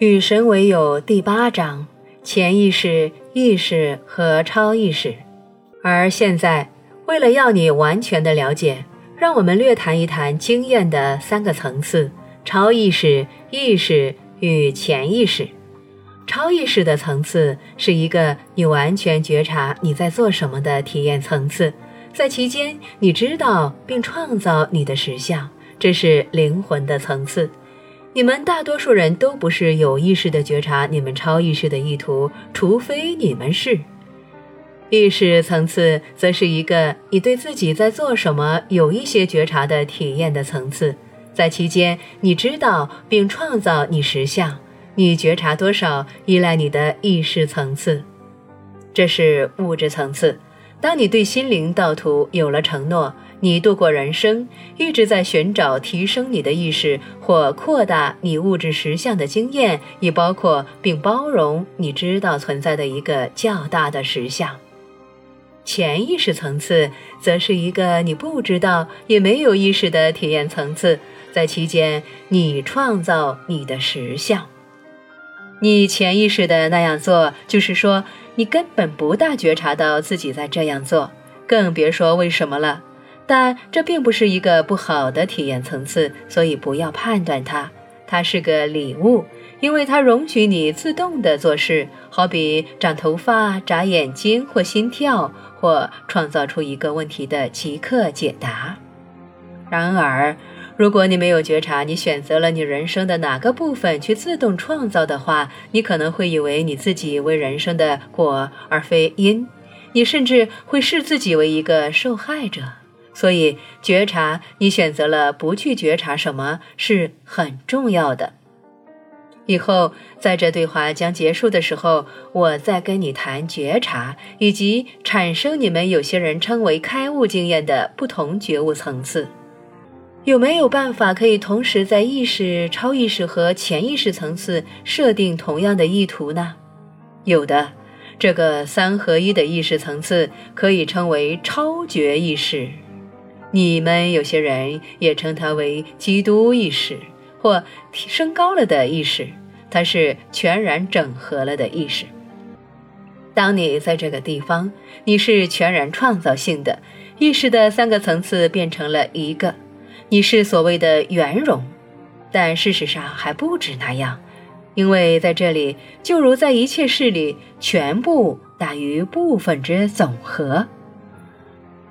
与神为友第八章：潜意识、意识和超意识。而现在，为了要你完全的了解，让我们略谈一谈经验的三个层次：超意识、意识与潜意识。超意识的层次是一个你完全觉察你在做什么的体验层次，在其间你知道并创造你的实相，这是灵魂的层次。你们大多数人都不是有意识的觉察你们超意识的意图，除非你们是。意识层次则是一个你对自己在做什么有一些觉察的体验的层次，在其间你知道并创造你实相，你觉察多少依赖你的意识层次。这是物质层次。当你对心灵道途有了承诺。你度过人生，一直在寻找提升你的意识或扩大你物质实相的经验，以包括并包容你知道存在的一个较大的实相。潜意识层次则是一个你不知道也没有意识的体验层次，在期间你创造你的实相。你潜意识的那样做，就是说你根本不大觉察到自己在这样做，更别说为什么了。但这并不是一个不好的体验层次，所以不要判断它。它是个礼物，因为它容许你自动的做事，好比长头发、眨眼睛或心跳，或创造出一个问题的即刻解答。然而，如果你没有觉察你选择了你人生的哪个部分去自动创造的话，你可能会以为你自己为人生的果而非因，你甚至会视自己为一个受害者。所以，觉察你选择了不去觉察什么是很重要的。以后在这对话将结束的时候，我再跟你谈觉察以及产生你们有些人称为开悟经验的不同觉悟层次。有没有办法可以同时在意识、超意识和潜意识层次设定同样的意图呢？有的，这个三合一的意识层次可以称为超觉意识。你们有些人也称它为基督意识或升高了的意识，它是全然整合了的意识。当你在这个地方，你是全然创造性的意识的三个层次变成了一个，你是所谓的圆融，但事实上还不止那样，因为在这里，就如在一切事里，全部大于部分之总和。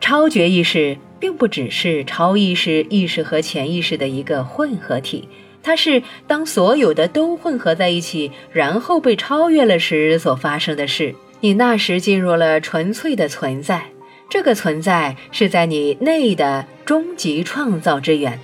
超觉意识。并不只是超意识、意识和潜意识的一个混合体，它是当所有的都混合在一起，然后被超越了时所发生的事。你那时进入了纯粹的存在，这个存在是在你内的终极创造之源。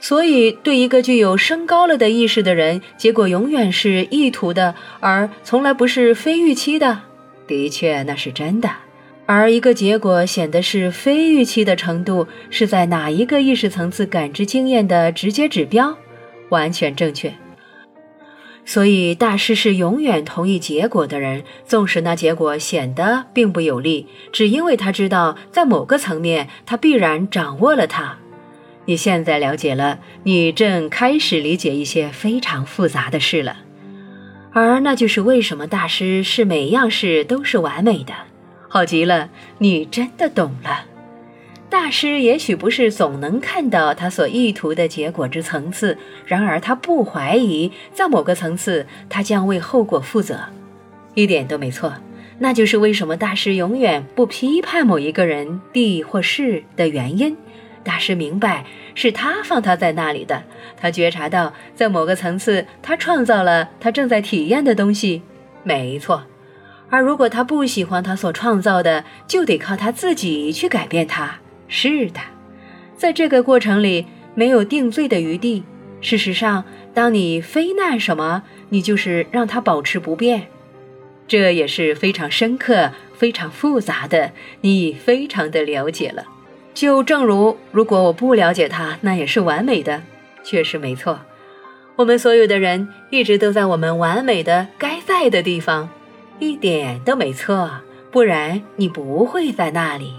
所以，对一个具有升高了的意识的人，结果永远是意图的，而从来不是非预期的。的确，那是真的。而一个结果显得是非预期的程度，是在哪一个意识层次感知经验的直接指标，完全正确。所以大师是永远同意结果的人，纵使那结果显得并不有利，只因为他知道在某个层面他必然掌握了它。你现在了解了，你正开始理解一些非常复杂的事了，而那就是为什么大师是每样事都是完美的。好极了，你真的懂了。大师也许不是总能看到他所意图的结果之层次，然而他不怀疑，在某个层次，他将为后果负责，一点都没错。那就是为什么大师永远不批判某一个人、地或事的原因。大师明白，是他放他在那里的，他觉察到，在某个层次，他创造了他正在体验的东西。没错。而如果他不喜欢他所创造的，就得靠他自己去改变它。是的，在这个过程里没有定罪的余地。事实上，当你非难什么，你就是让它保持不变。这也是非常深刻、非常复杂的，你非常的了解了。就正如，如果我不了解它，那也是完美的，确实没错。我们所有的人一直都在我们完美的该在的地方。一点都没错，不然你不会在那里。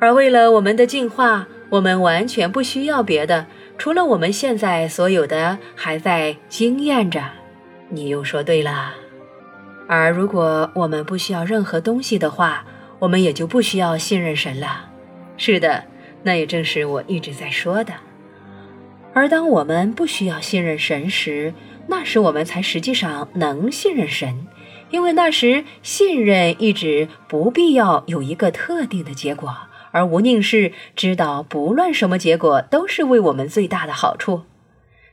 而为了我们的进化，我们完全不需要别的，除了我们现在所有的还在经验着。你又说对了。而如果我们不需要任何东西的话，我们也就不需要信任神了。是的，那也正是我一直在说的。而当我们不需要信任神时，那时我们才实际上能信任神，因为那时信任一直不必要有一个特定的结果，而无宁是知道不论什么结果都是为我们最大的好处。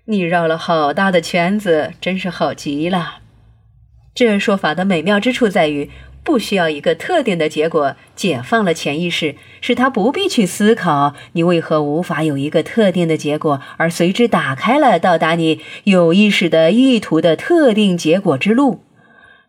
你绕了好大的圈子，真是好极了。这说法的美妙之处在于，不需要一个特定的结果，解放了潜意识，使他不必去思考你为何无法有一个特定的结果，而随之打开了到达你有意识的意图的特定结果之路。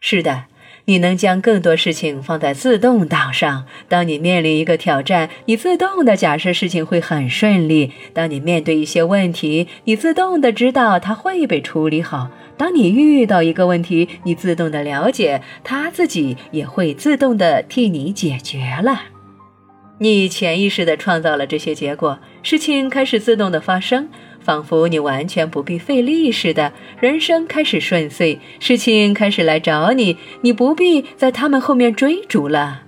是的。你能将更多事情放在自动档上。当你面临一个挑战，你自动的假设事情会很顺利；当你面对一些问题，你自动的知道它会被处理好；当你遇到一个问题，你自动的了解它自己也会自动的替你解决了。你潜意识的创造了这些结果，事情开始自动的发生。仿佛你完全不必费力似的，人生开始顺遂，事情开始来找你，你不必在他们后面追逐了。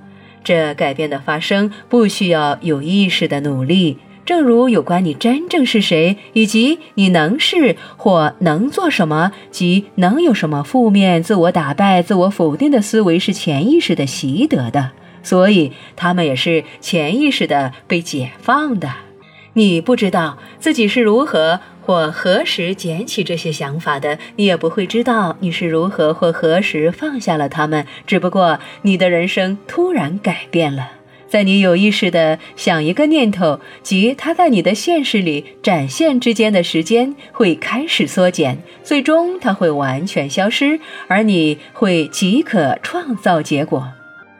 这改变的发生不需要有意识的努力，正如有关你真正是谁，以及你能是或能做什么，及能有什么负面自我打败、自我否定的思维是潜意识的习得的，所以他们也是潜意识的被解放的。你不知道自己是如何或何时捡起这些想法的，你也不会知道你是如何或何时放下了他们。只不过你的人生突然改变了，在你有意识的想一个念头及它在你的现实里展现之间的时间会开始缩减，最终它会完全消失，而你会即可创造结果。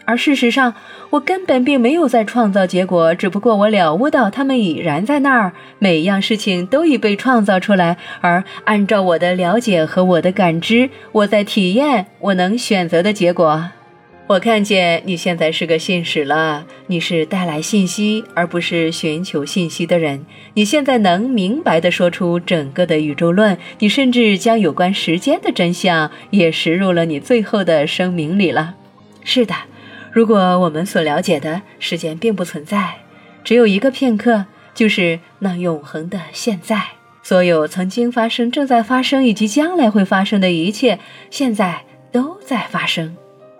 而事实上，我根本并没有在创造结果，只不过我了悟到他们已然在那儿，每一样事情都已被创造出来。而按照我的了解和我的感知，我在体验我能选择的结果。我看见你现在是个信使了，你是带来信息而不是寻求信息的人。你现在能明白地说出整个的宇宙论，你甚至将有关时间的真相也植入了你最后的声明里了。是的。如果我们所了解的时间并不存在，只有一个片刻，就是那永恒的现在。所有曾经发生、正在发生以及将来会发生的一切，现在都在发生。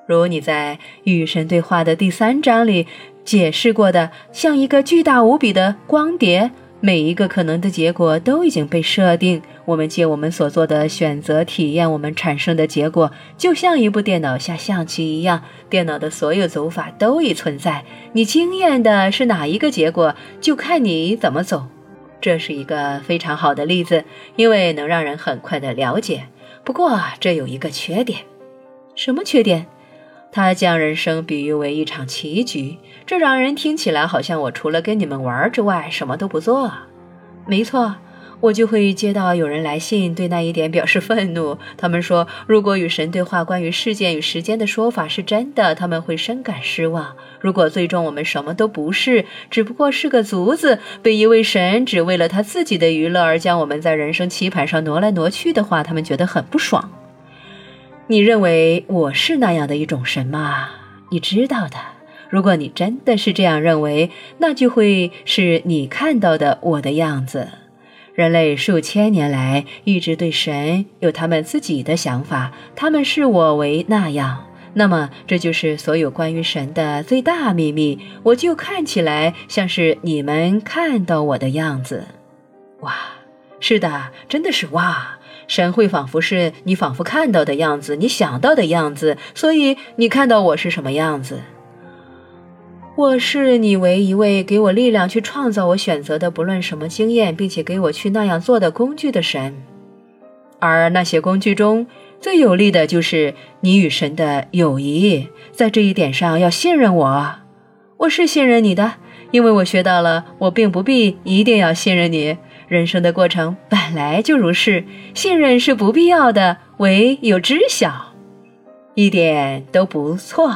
如你在与神对话的第三章里解释过的，像一个巨大无比的光碟。每一个可能的结果都已经被设定。我们借我们所做的选择体验我们产生的结果，就像一部电脑下象棋一样。电脑的所有走法都已存在。你经验的是哪一个结果，就看你怎么走。这是一个非常好的例子，因为能让人很快的了解。不过这有一个缺点，什么缺点？他将人生比喻为一场棋局，这让人听起来好像我除了跟你们玩之外什么都不做。没错，我就会接到有人来信，对那一点表示愤怒。他们说，如果与神对话关于事件与时间的说法是真的，他们会深感失望。如果最终我们什么都不是，只不过是个卒子，被一位神只为了他自己的娱乐而将我们在人生棋盘上挪来挪去的话，他们觉得很不爽。你认为我是那样的一种神吗？你知道的。如果你真的是这样认为，那就会是你看到的我的样子。人类数千年来一直对神有他们自己的想法，他们视我为那样。那么，这就是所有关于神的最大秘密。我就看起来像是你们看到我的样子。哇，是的，真的是哇。神会仿佛是你仿佛看到的样子，你想到的样子，所以你看到我是什么样子？我视你为一位给我力量去创造我选择的不论什么经验，并且给我去那样做的工具的神。而那些工具中最有力的就是你与神的友谊，在这一点上要信任我。我是信任你的，因为我学到了，我并不必一定要信任你。人生的过程本来就如是，信任是不必要的，唯有知晓，一点都不错。